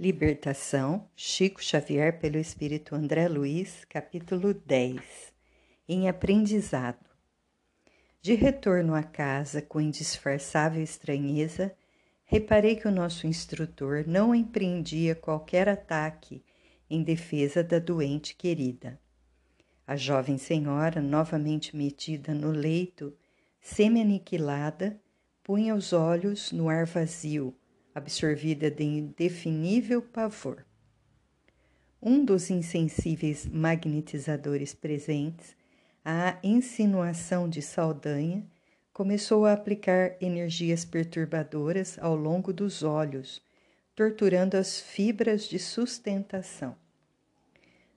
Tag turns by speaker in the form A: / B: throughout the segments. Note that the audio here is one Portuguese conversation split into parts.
A: Libertação, Chico Xavier pelo Espírito André Luiz, capítulo 10 Em aprendizado. De retorno à casa com indisfarçável estranheza, reparei que o nosso instrutor não empreendia qualquer ataque em defesa da doente querida. A jovem senhora, novamente metida no leito, semi-aniquilada, punha os olhos no ar vazio absorvida de indefinível pavor. Um dos insensíveis magnetizadores presentes, à insinuação de Saldanha, começou a aplicar energias perturbadoras ao longo dos olhos, torturando as fibras de sustentação.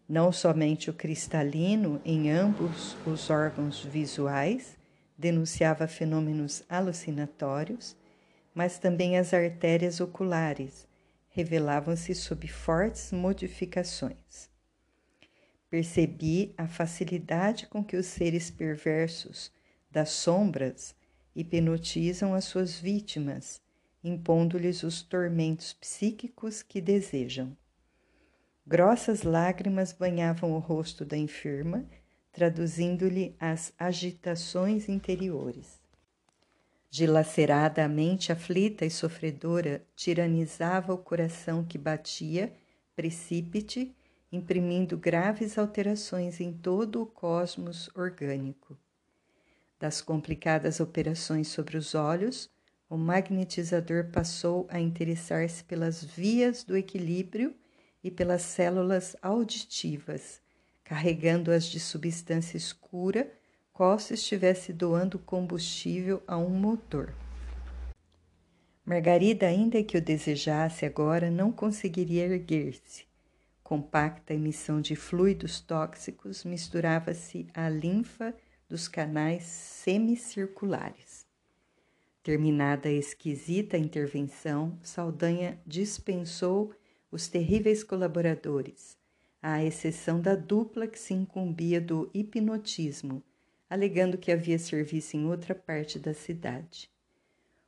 A: Não somente o cristalino em ambos os órgãos visuais denunciava fenômenos alucinatórios, mas também as artérias oculares revelavam-se sob fortes modificações. Percebi a facilidade com que os seres perversos das sombras hipnotizam as suas vítimas, impondo-lhes os tormentos psíquicos que desejam. Grossas lágrimas banhavam o rosto da enferma, traduzindo-lhe as agitações interiores. Dilacerada a mente aflita e sofredora, tiranizava o coração que batia, precípite, imprimindo graves alterações em todo o cosmos orgânico. Das complicadas operações sobre os olhos, o magnetizador passou a interessar-se pelas vias do equilíbrio e pelas células auditivas, carregando-as de substância escura se estivesse doando combustível a um motor. Margarida, ainda que o desejasse agora, não conseguiria erguer-se. Compacta emissão de fluidos tóxicos misturava-se à linfa dos canais semicirculares. Terminada a esquisita intervenção, Saldanha dispensou os terríveis colaboradores, à exceção da dupla que se incumbia do hipnotismo alegando que havia serviço em outra parte da cidade.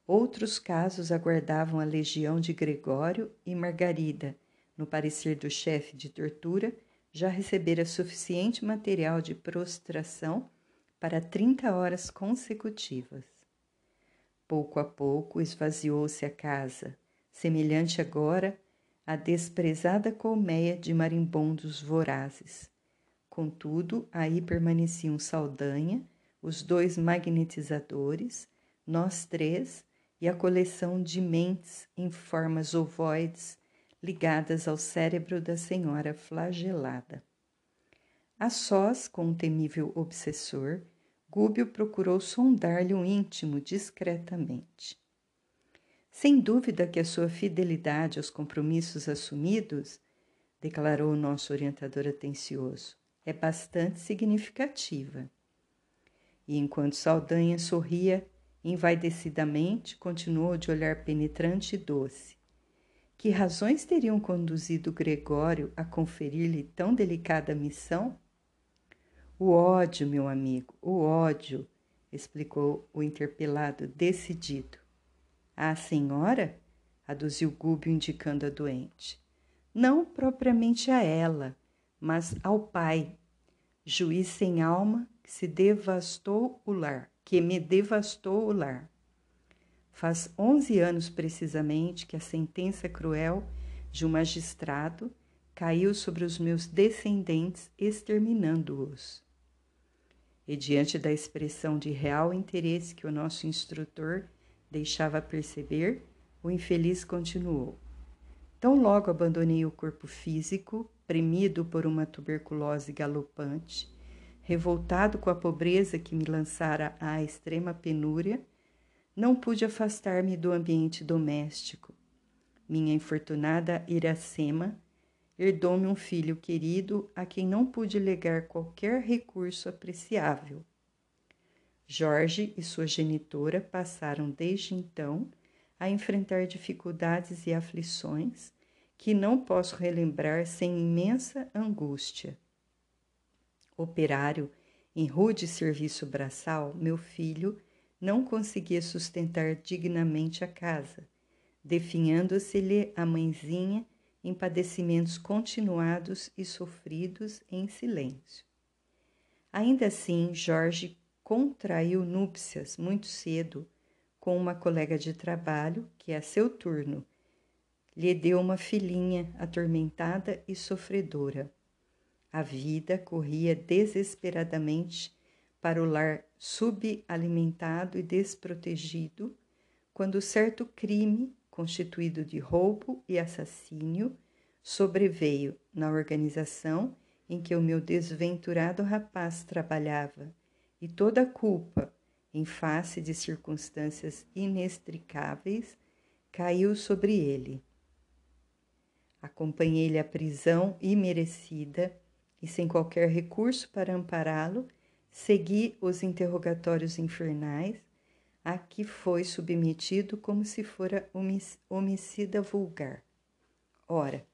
A: Outros casos aguardavam a legião de Gregório e Margarida, no parecer do chefe de tortura, já recebera suficiente material de prostração para 30 horas consecutivas. Pouco a pouco esvaziou-se a casa, semelhante agora à desprezada colmeia de marimbondos vorazes, Contudo, aí permaneciam Saldanha, os dois magnetizadores, nós três e a coleção de mentes em formas ovoides ligadas ao cérebro da senhora flagelada. A sós com o temível obsessor, Gúbio procurou sondar-lhe o íntimo discretamente. Sem dúvida que a sua fidelidade aos compromissos assumidos, declarou o nosso orientador atencioso, é bastante significativa. E enquanto Saldanha sorria envaidecidamente, continuou de olhar penetrante e doce. Que razões teriam conduzido Gregório a conferir-lhe tão delicada missão? O ódio, meu amigo, o ódio, explicou o interpelado, decidido. A senhora? aduziu Gúbio, indicando a doente. Não propriamente a ela, mas ao Pai, juiz sem alma, que se devastou o lar, que me devastou o lar. Faz onze anos precisamente que a sentença cruel de um magistrado caiu sobre os meus descendentes, exterminando-os. E diante da expressão de real interesse que o nosso instrutor deixava perceber, o infeliz continuou. Tão logo abandonei o corpo físico, premido por uma tuberculose galopante, revoltado com a pobreza que me lançara à extrema penúria, não pude afastar-me do ambiente doméstico. Minha infortunada Iracema herdou-me um filho querido a quem não pude legar qualquer recurso apreciável. Jorge e sua genitora passaram desde então a enfrentar dificuldades e aflições que não posso relembrar sem imensa angústia. Operário em rude serviço braçal, meu filho não conseguia sustentar dignamente a casa, definhando-se-lhe a mãezinha em padecimentos continuados e sofridos em silêncio. Ainda assim, Jorge contraiu núpcias muito cedo com uma colega de trabalho que, a seu turno, lhe deu uma filhinha atormentada e sofredora. A vida corria desesperadamente para o lar subalimentado e desprotegido, quando certo crime, constituído de roubo e assassínio, sobreveio na organização em que o meu desventurado rapaz trabalhava, e toda a culpa, em face de circunstâncias inextricáveis, caiu sobre ele. Acompanhei-lhe à prisão imerecida e, sem qualquer recurso para ampará-lo, segui os interrogatórios infernais a que foi submetido como se fora homicida vulgar. Ora,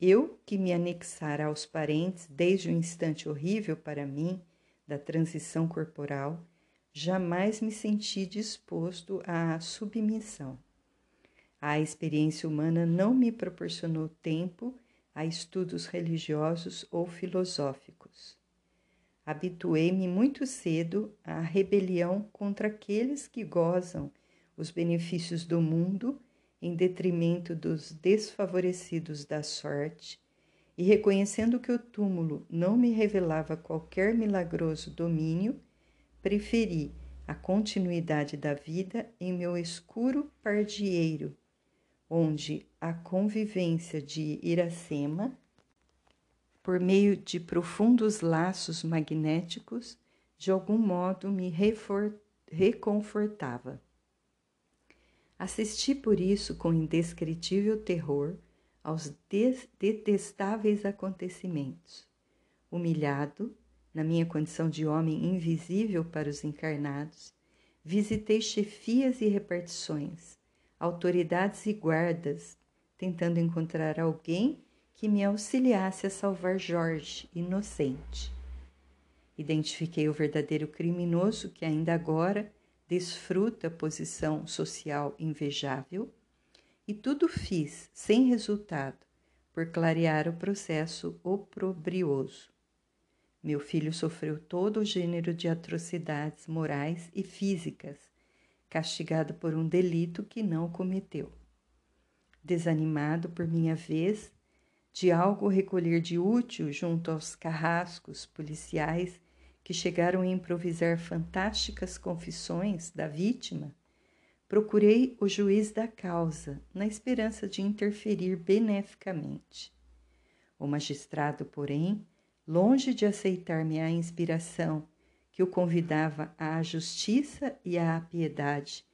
A: eu que me anexara aos parentes desde o instante horrível para mim da transição corporal, jamais me senti disposto à submissão. A experiência humana não me proporcionou tempo a estudos religiosos ou filosóficos. Habituei-me muito cedo à rebelião contra aqueles que gozam os benefícios do mundo em detrimento dos desfavorecidos da sorte, e reconhecendo que o túmulo não me revelava qualquer milagroso domínio, preferi a continuidade da vida em meu escuro pardieiro onde a convivência de Iracema, por meio de profundos laços magnéticos, de algum modo me reconfortava. Assisti por isso com indescritível terror aos detestáveis acontecimentos. Humilhado, na minha condição de homem invisível para os encarnados, visitei chefias e repartições, autoridades e guardas, tentando encontrar alguém que me auxiliasse a salvar Jorge, inocente. Identifiquei o verdadeiro criminoso que ainda agora desfruta posição social invejável e tudo fiz sem resultado por clarear o processo oprobrioso. Meu filho sofreu todo o gênero de atrocidades morais e físicas castigado por um delito que não cometeu. Desanimado por minha vez de algo recolher de útil junto aos carrascos policiais que chegaram a improvisar fantásticas confissões da vítima, procurei o juiz da causa na esperança de interferir beneficamente. O magistrado, porém, longe de aceitar minha inspiração que o convidava à justiça e à piedade,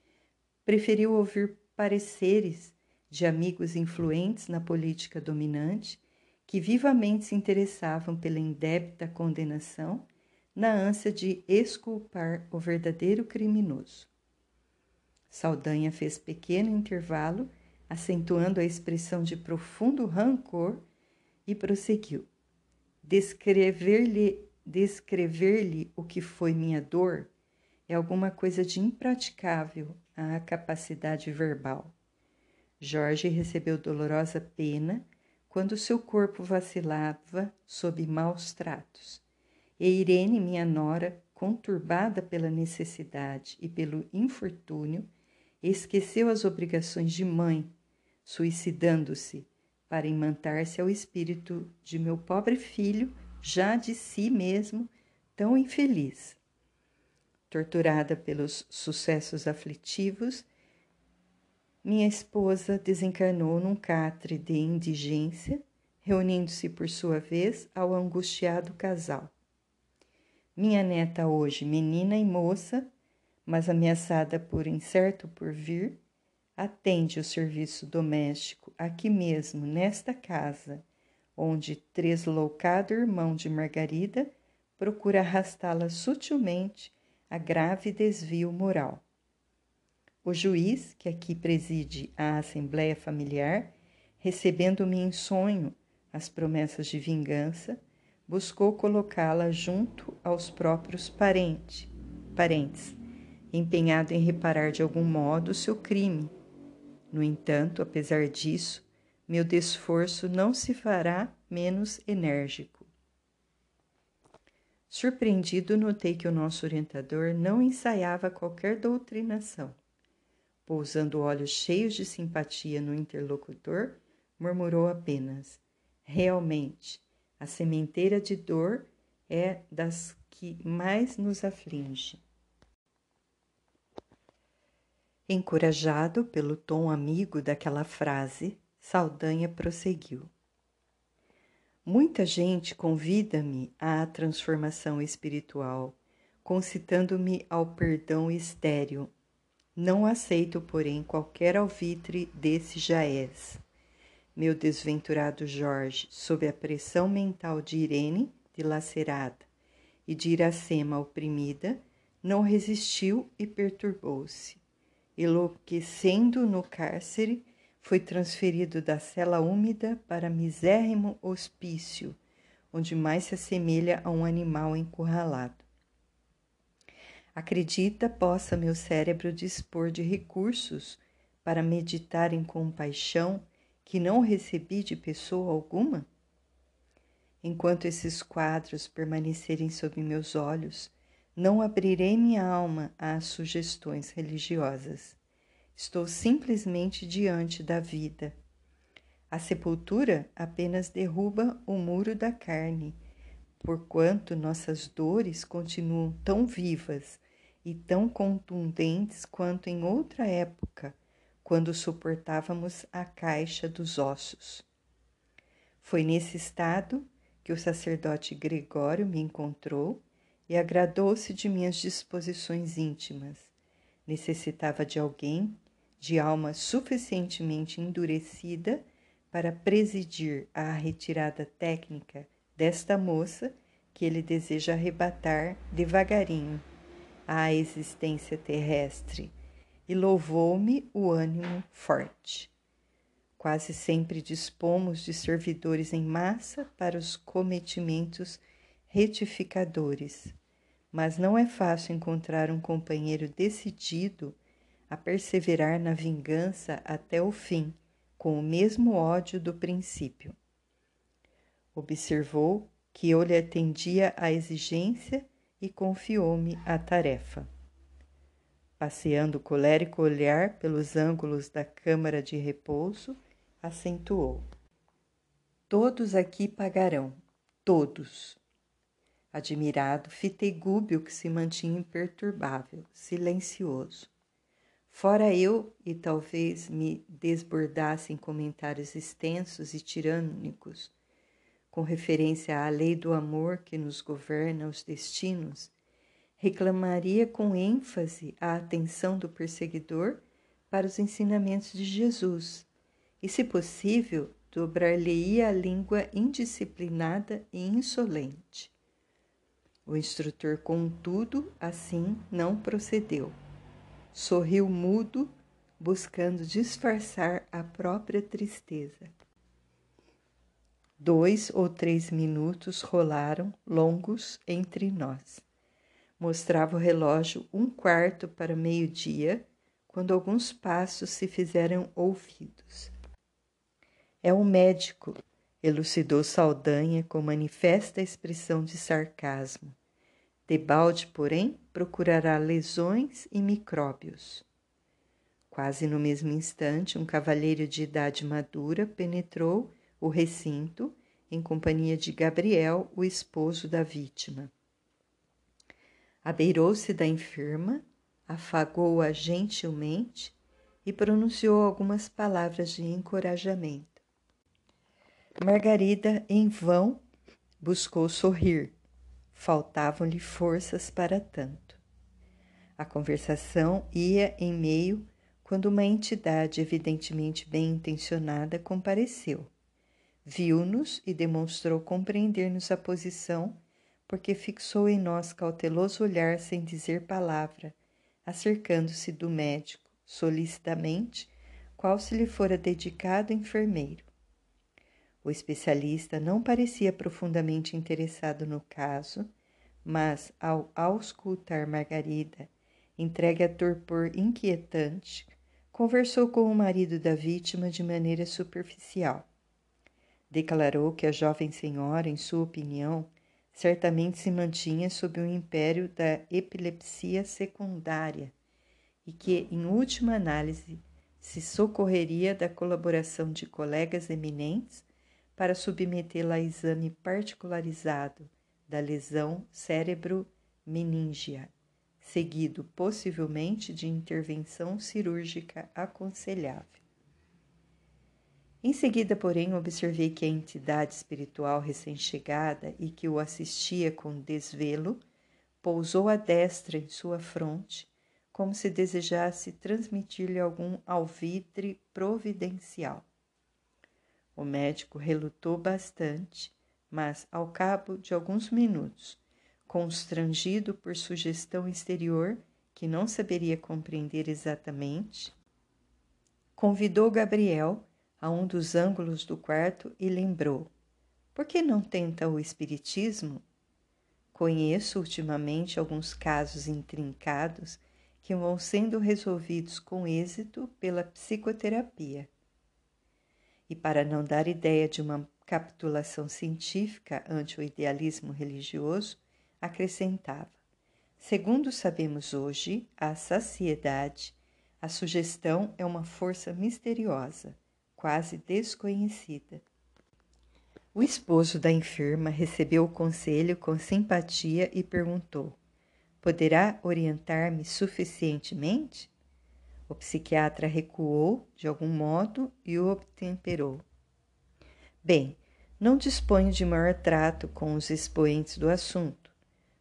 A: preferiu ouvir pareceres de amigos influentes na política dominante que vivamente se interessavam pela indébita condenação na ânsia de exculpar o verdadeiro criminoso. Saldanha fez pequeno intervalo, acentuando a expressão de profundo rancor, e prosseguiu. Descrever-lhe descrever-lhe o que foi minha dor é alguma coisa de impraticável à capacidade verbal. Jorge recebeu dolorosa pena quando seu corpo vacilava sob maus tratos. E Irene, minha nora, conturbada pela necessidade e pelo infortúnio, esqueceu as obrigações de mãe, suicidando-se para imantar-se ao espírito de meu pobre filho já de si mesmo tão infeliz. Torturada pelos sucessos aflitivos, minha esposa desencarnou num catre de indigência, reunindo-se por sua vez ao angustiado casal. Minha neta, hoje menina e moça, mas ameaçada por incerto porvir, atende o serviço doméstico aqui mesmo, nesta casa, onde tresloucado irmão de Margarida procura arrastá-la sutilmente a grave desvio moral. O juiz, que aqui preside a Assembleia Familiar, recebendo-me em sonho as promessas de vingança, buscou colocá-la junto aos próprios parente, parentes, empenhado em reparar de algum modo o seu crime. No entanto, apesar disso, meu desforço não se fará menos enérgico. Surpreendido, notei que o nosso orientador não ensaiava qualquer doutrinação. Pousando olhos cheios de simpatia no interlocutor, murmurou apenas: Realmente, a sementeira de dor é das que mais nos aflige. Encorajado pelo tom amigo daquela frase, Saldanha prosseguiu. Muita gente convida-me à transformação espiritual, concitando-me ao perdão estéril. Não aceito, porém, qualquer alvitre desse jaez. Meu desventurado Jorge, sob a pressão mental de Irene, dilacerada, e de Iracema, oprimida, não resistiu e perturbou-se. Enlouquecendo no cárcere, foi transferido da cela úmida para misérrimo hospício, onde mais se assemelha a um animal encurralado. Acredita possa meu cérebro dispor de recursos para meditar em compaixão que não recebi de pessoa alguma? Enquanto esses quadros permanecerem sob meus olhos, não abrirei minha alma às sugestões religiosas. Estou simplesmente diante da vida. A sepultura apenas derruba o muro da carne, porquanto nossas dores continuam tão vivas e tão contundentes quanto em outra época, quando suportávamos a caixa dos ossos. Foi nesse estado que o sacerdote Gregório me encontrou e agradou-se de minhas disposições íntimas. Necessitava de alguém de alma suficientemente endurecida para presidir à retirada técnica desta moça que ele deseja arrebatar devagarinho à existência terrestre e louvou-me o ânimo forte. Quase sempre dispomos de servidores em massa para os cometimentos retificadores, mas não é fácil encontrar um companheiro decidido a perseverar na vingança até o fim, com o mesmo ódio do princípio. Observou que eu lhe atendia à exigência e confiou-me a tarefa. Passeando o colérico olhar pelos ângulos da câmara de repouso, acentuou: Todos aqui pagarão, todos. Admirado, fitei Gúbio que se mantinha imperturbável, silencioso. Fora eu, e talvez me desbordasse em comentários extensos e tirânicos, com referência à lei do amor que nos governa os destinos, reclamaria com ênfase a atenção do perseguidor para os ensinamentos de Jesus e, se possível, dobrar-lhe-ia a língua indisciplinada e insolente. O instrutor, contudo, assim não procedeu sorriu mudo, buscando disfarçar a própria tristeza. Dois ou três minutos rolaram longos entre nós. Mostrava o relógio um quarto para meio-dia, quando alguns passos se fizeram ouvidos. É um médico, elucidou Saldanha com manifesta expressão de sarcasmo. Debalde, porém, procurará lesões e micróbios. Quase no mesmo instante, um cavalheiro de idade madura penetrou o recinto em companhia de Gabriel, o esposo da vítima. Abeirou-se da enferma, afagou-a gentilmente e pronunciou algumas palavras de encorajamento. Margarida, em vão, buscou sorrir faltavam-lhe forças para tanto. A conversação ia em meio quando uma entidade evidentemente bem intencionada compareceu. Viu-nos e demonstrou compreender-nos a posição, porque fixou em nós cauteloso olhar sem dizer palavra, acercando-se do médico, solicitamente, qual se lhe fora dedicado enfermeiro. O especialista não parecia profundamente interessado no caso, mas ao auscultar Margarida, entregue a torpor inquietante, conversou com o marido da vítima de maneira superficial. Declarou que a jovem senhora, em sua opinião, certamente se mantinha sob o império da epilepsia secundária e que, em última análise, se socorreria da colaboração de colegas eminentes para submetê-la a exame particularizado da lesão cérebro-meningea seguido possivelmente de intervenção cirúrgica aconselhável. Em seguida, porém, observei que a entidade espiritual recém-chegada e que o assistia com desvelo pousou a destra em sua fronte, como se desejasse transmitir-lhe algum alvitre providencial. O médico relutou bastante, mas, ao cabo de alguns minutos, constrangido por sugestão exterior que não saberia compreender exatamente, convidou Gabriel a um dos ângulos do quarto e lembrou: Por que não tenta o Espiritismo? Conheço ultimamente alguns casos intrincados que vão sendo resolvidos com êxito pela psicoterapia. E para não dar ideia de uma capitulação científica ante o idealismo religioso, acrescentava: Segundo sabemos hoje, a saciedade, a sugestão é uma força misteriosa, quase desconhecida. O esposo da enferma recebeu o conselho com simpatia e perguntou: Poderá orientar-me suficientemente? O psiquiatra recuou de algum modo e o obtemperou. Bem, não disponho de maior trato com os expoentes do assunto.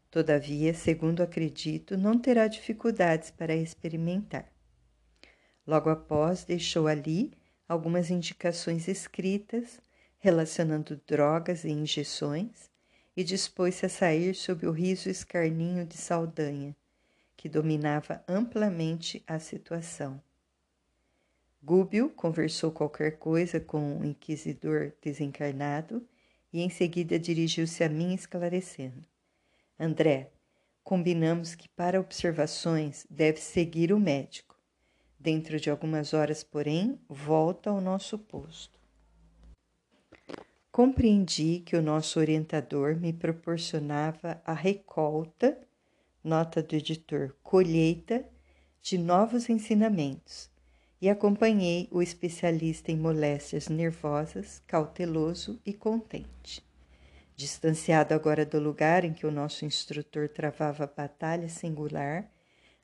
A: Todavia, segundo acredito, não terá dificuldades para experimentar. Logo após, deixou ali algumas indicações escritas relacionando drogas e injeções e dispôs-se a sair sob o riso escarninho de Saldanha, que dominava amplamente a situação. Gúbio conversou qualquer coisa com o inquisidor desencarnado e em seguida dirigiu-se a mim esclarecendo. André, combinamos que para observações deve seguir o médico. Dentro de algumas horas, porém, volta ao nosso posto. Compreendi que o nosso orientador me proporcionava a recolta, nota do editor, colheita de novos ensinamentos, e acompanhei o especialista em moléstias nervosas, cauteloso e contente. Distanciado agora do lugar em que o nosso instrutor travava batalha singular,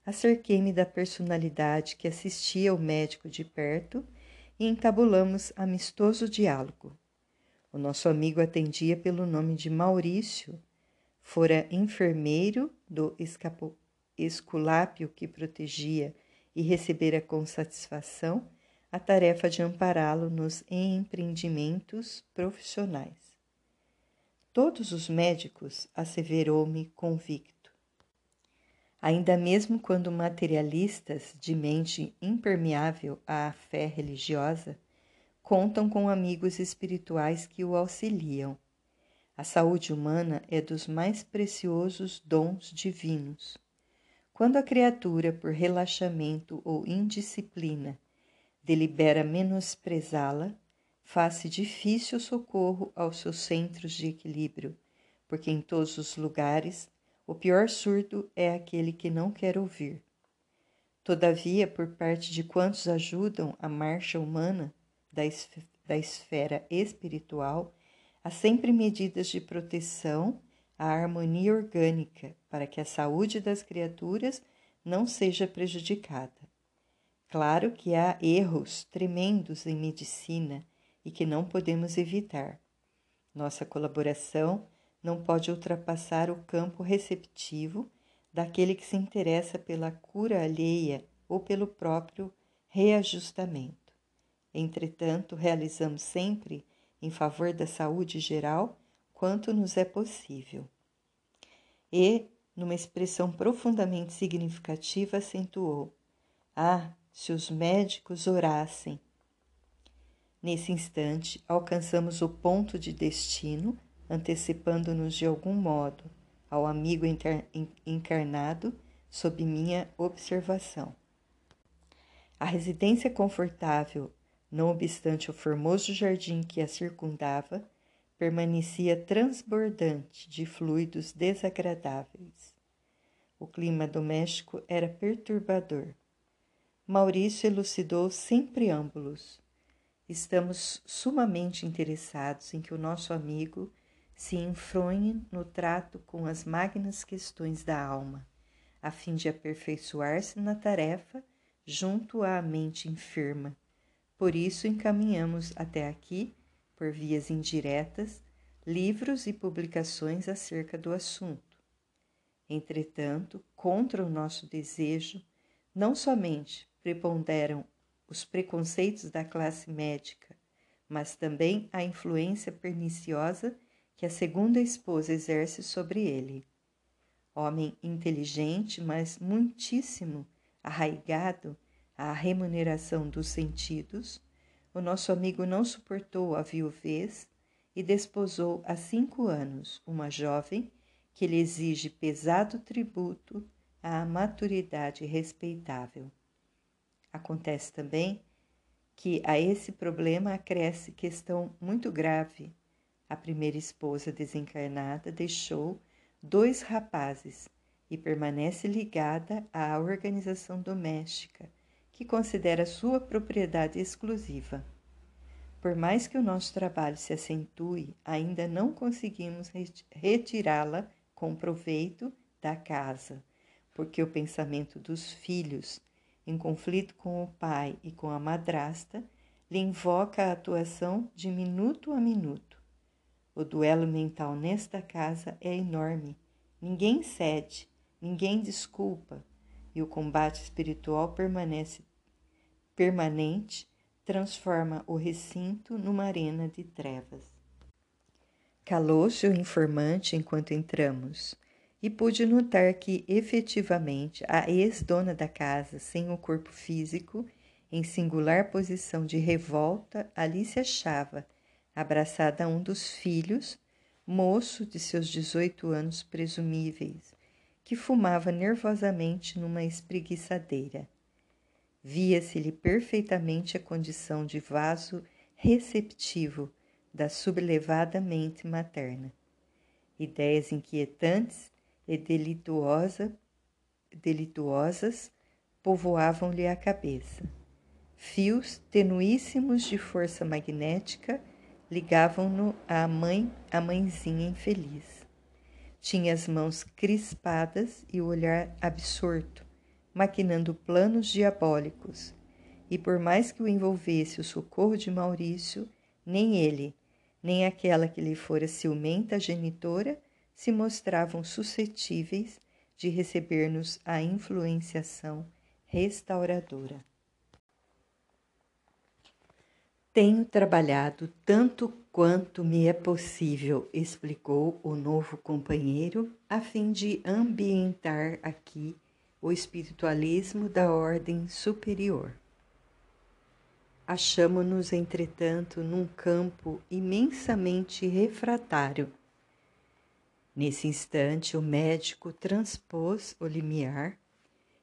A: acerquei-me da personalidade que assistia o médico de perto e entabulamos amistoso diálogo. O nosso amigo atendia pelo nome de Maurício, fora enfermeiro do esculápio que protegia e recebera com satisfação a tarefa de ampará-lo nos empreendimentos profissionais. Todos os médicos, asseverou-me convicto. Ainda mesmo quando materialistas de mente impermeável à fé religiosa, contam com amigos espirituais que o auxiliam. A saúde humana é dos mais preciosos dons divinos. Quando a criatura, por relaxamento ou indisciplina, delibera menosprezá-la, faz-se difícil socorro aos seus centros de equilíbrio, porque em todos os lugares o pior surdo é aquele que não quer ouvir. Todavia, por parte de quantos ajudam a marcha humana da, esfera espiritual, há sempre medidas de proteção à harmonia orgânica para que a saúde das criaturas não seja prejudicada. Claro que há erros tremendos em medicina e que não podemos evitar. Nossa colaboração não pode ultrapassar o campo receptivo daquele que se interessa pela cura alheia ou pelo próprio reajustamento. Entretanto, realizamos sempre em favor da saúde geral quanto nos é possível. E, numa expressão profundamente significativa, acentuou: Ah, se os médicos orassem Nesse instante, alcançamos o ponto de destino, antecipando-nos de algum modo ao amigo encarnado sob minha observação. A residência confortável, não obstante o formoso jardim que a circundava, permanecia transbordante de fluidos desagradáveis. O clima doméstico era perturbador. Maurício elucidou sem preâmbulos. Estamos sumamente interessados em que o nosso amigo se enfronhe no trato com as magnas questões da alma, a fim de aperfeiçoar-se na tarefa junto à mente enferma. Por isso encaminhamos até aqui, por vias indiretas, livros e publicações acerca do assunto. Entretanto, contra o nosso desejo, não somente preponderam os preconceitos da classe médica, mas também a influência perniciosa que a segunda esposa exerce sobre ele. Homem inteligente, mas muitíssimo arraigado à remuneração dos sentidos, o nosso amigo não suportou a viuvez e desposou há cinco anos uma jovem que lhe exige pesado tributo à maturidade respeitável. Acontece também que a esse problema acresce questão muito grave a primeira esposa desencarnada deixou dois rapazes e permanece ligada à organização doméstica, que considera sua propriedade exclusiva. Por mais que o nosso trabalho se acentue, ainda não conseguimos retirá-la com proveito da casa, porque o pensamento dos filhos, em conflito com o pai e com a madrasta, lhe invoca a atuação de minuto a minuto o duelo mental nesta casa é enorme. Ninguém cede, ninguém desculpa, e o combate espiritual permanece permanente, transforma o recinto numa arena de trevas. Calou-se o informante enquanto entramos, e pude notar que, efetivamente, a ex-dona da casa, sem o corpo físico, em singular posição de revolta, ali se achava, abraçada a um dos filhos, moço de seus 18 anos presumíveis, que fumava nervosamente numa espreguiçadeira. Via-se-lhe perfeitamente a condição de vaso receptivo da sublevada mente materna. Ideias inquietantes e delituosa, delituosas povoavam-lhe a cabeça. Fios tenuíssimos de força magnética ligavam-no à mãe, à mãezinha infeliz. Tinha as mãos crispadas e o olhar absorto, maquinando planos diabólicos, e por mais que o envolvesse o socorro de Maurício, nem ele, nem aquela que lhe fora ciumenta genitora se mostravam suscetíveis de receber-nos a influenciação restauradora. Tenho trabalhado tanto quanto me é possível, explicou o novo companheiro, a fim de ambientar aqui o espiritualismo da ordem superior. Achamo-nos, entretanto, num campo imensamente refratário. Nesse instante, o médico transpôs o limiar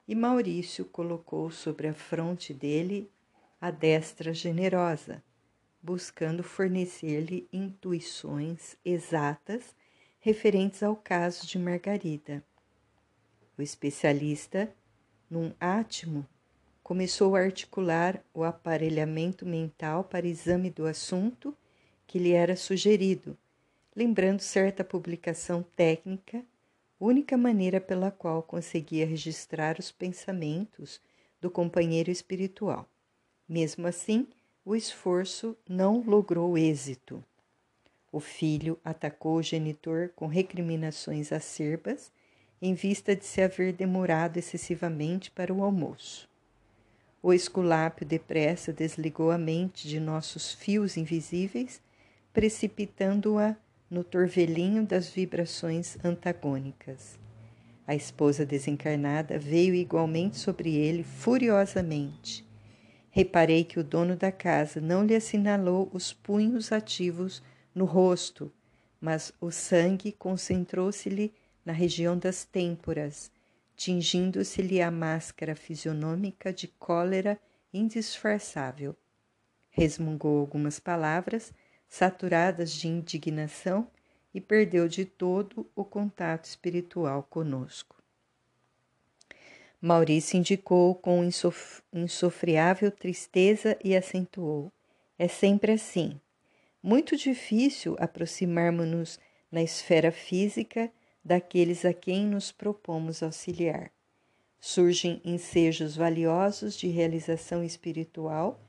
A: e Maurício colocou sobre a fronte dele a destra generosa, buscando fornecer-lhe intuições exatas referentes ao caso de Margarida. O especialista, num átimo, começou a articular o aparelhamento mental para exame do assunto que lhe era sugerido, lembrando certa publicação técnica, única maneira pela qual conseguia registrar os pensamentos do companheiro espiritual. Mesmo assim, o esforço não logrou êxito. O filho atacou o genitor com recriminações acerbas em vista de se haver demorado excessivamente para o almoço. O esculápio depressa desligou a mente de nossos fios invisíveis, precipitando-a no torvelinho das vibrações antagônicas. A esposa desencarnada veio igualmente sobre ele furiosamente Reparei que o dono da casa não lhe assinalou os punhos ativos no rosto, mas o sangue concentrou-se-lhe na região das têmporas, tingindo-se-lhe a máscara fisionômica de cólera indisfarçável. Resmungou algumas palavras, saturadas de indignação, e perdeu de todo o contato espiritual conosco. Maurício indicou com insof insofriável tristeza e acentuou: É sempre assim. Muito difícil aproximarmos-nos na esfera física daqueles a quem nos propomos auxiliar. Surgem ensejos valiosos de realização espiritual,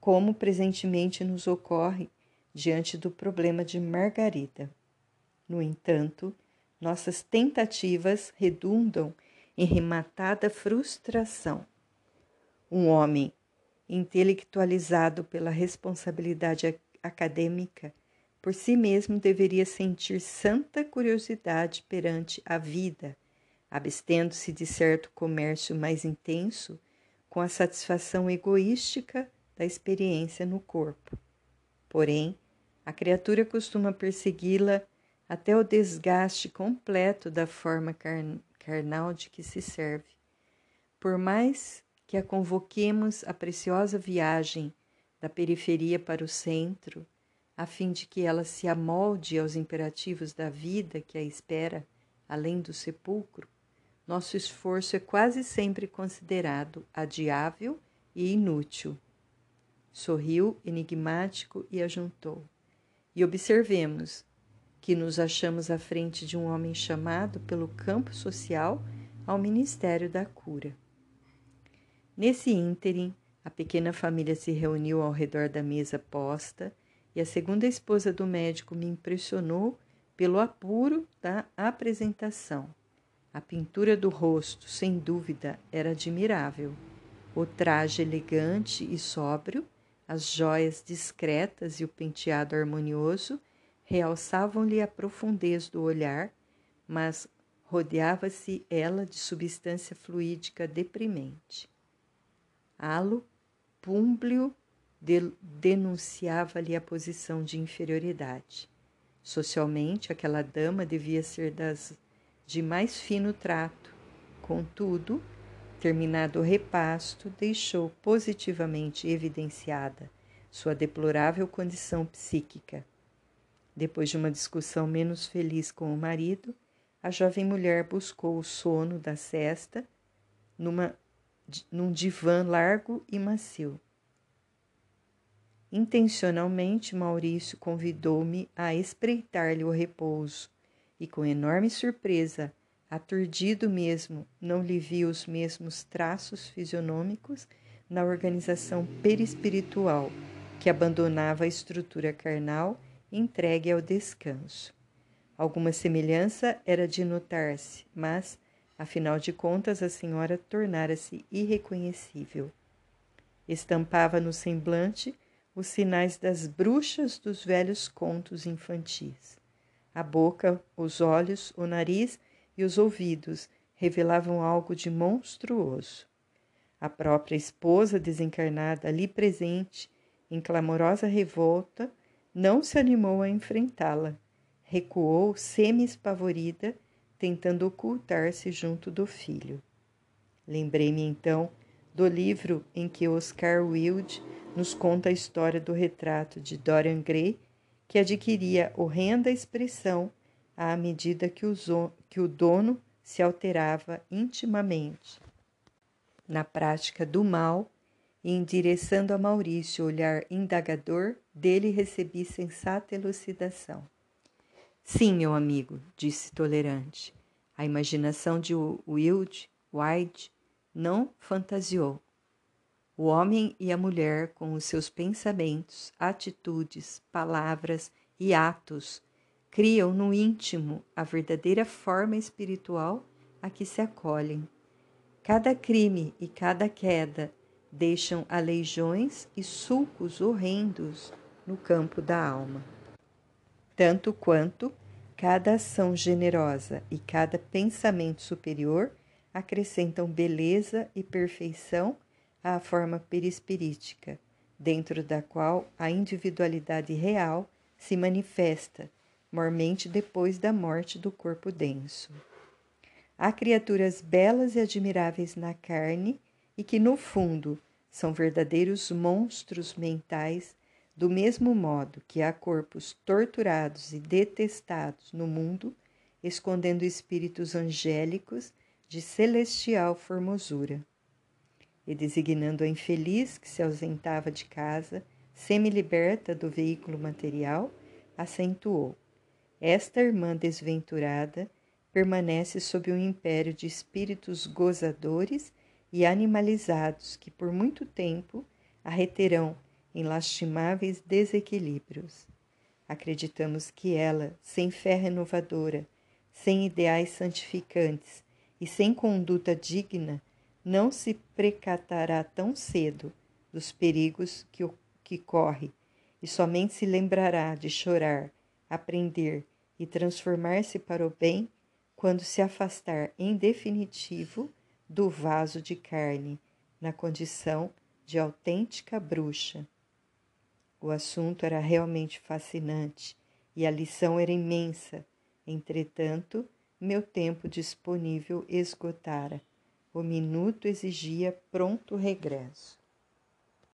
A: como presentemente nos ocorre diante do problema de Margarida. No entanto, nossas tentativas redundam em rematada frustração. Um homem intelectualizado pela responsabilidade acadêmica por si mesmo deveria sentir santa curiosidade perante a vida, abstendo-se de certo comércio mais intenso com a satisfação egoística da experiência no corpo. Porém, a criatura costuma persegui-la até o desgaste completo da forma carnal de que se serve. Por mais que a convoquemos à preciosa viagem da periferia para o centro, a fim de que ela se amolde aos imperativos da vida que a espera além do sepulcro, nosso esforço é quase sempre considerado adiável e inútil. Sorriu enigmático e ajuntou. E observemos que nos achamos à frente de um homem chamado pelo campo social ao ministério da cura. Nesse ínterim, a pequena família se reuniu ao redor da mesa posta e a segunda esposa do médico me impressionou pelo apuro da apresentação. A pintura do rosto, sem dúvida, era admirável. O traje elegante e sóbrio, as joias discretas e o penteado harmonioso realçavam-lhe a profundez do olhar, mas rodeava-se ela de substância fluídica deprimente. Halo, Púmblio de, denunciava-lhe a posição de inferioridade. Socialmente, aquela dama devia ser das de mais fino trato. Contudo, terminado o repasto, deixou positivamente evidenciada sua deplorável condição psíquica. Depois de uma discussão menos feliz com o marido, a jovem mulher buscou o sono da cesta numa, num divã largo e macio. Intencionalmente, Maurício convidou-me a espreitar-lhe o repouso, e com enorme surpresa, aturdido mesmo, não lhe vi os mesmos traços fisionômicos na organização perispiritual que abandonava a estrutura carnal entregue ao descanso. Alguma semelhança era de notar-se, mas, afinal de contas, a senhora tornara-se irreconhecível. Estampava no semblante os sinais das bruxas dos velhos contos infantis. A boca, os olhos, o nariz e os ouvidos revelavam algo de monstruoso. A própria esposa desencarnada ali presente, em clamorosa revolta, não se animou a enfrentá-la. Recuou semi-espavorida, tentando ocultar-se junto do filho. Lembrei-me então do livro em que Oscar Wilde nos conta a história do retrato de Dorian Gray, que adquiria horrenda expressão à medida que o, dono se alterava intimamente. Na prática do mal, e endereçando a Maurício o olhar indagador, dele recebi sensata elucidação. Sim, meu amigo, disse tolerante. A imaginação de Wilde, White, não fantasiou. O homem e a mulher, com os seus pensamentos, atitudes, palavras e atos, criam no íntimo a verdadeira forma espiritual a que se acolhem. Cada crime e cada queda deixam aleijões e sulcos horrendos no campo da alma. Tanto quanto cada ação generosa e cada pensamento superior acrescentam beleza e perfeição à forma perispirítica, dentro da qual a individualidade real se manifesta, mormente depois da morte do corpo denso. Há criaturas belas e admiráveis na carne e que, no fundo, são verdadeiros monstros mentais, do mesmo modo que há corpos torturados e detestados no mundo, escondendo espíritos angélicos de celestial formosura. E designando a infeliz que se ausentava de casa, semi-liberta do veículo material, acentuou: Esta irmã desventurada permanece sob o um império de espíritos gozadores e animalizados que por muito tempo a reterão em lastimáveis desequilíbrios. Acreditamos que ela, sem fé renovadora, sem ideais santificantes e sem conduta digna, não se precatará tão cedo dos perigos que, que corre e somente se lembrará de chorar, aprender e transformar-se para o bem quando se afastar em definitivo do vaso de carne, na condição de autêntica bruxa. O assunto era realmente fascinante e a lição era imensa. Entretanto, meu tempo disponível esgotara. O minuto exigia pronto regresso.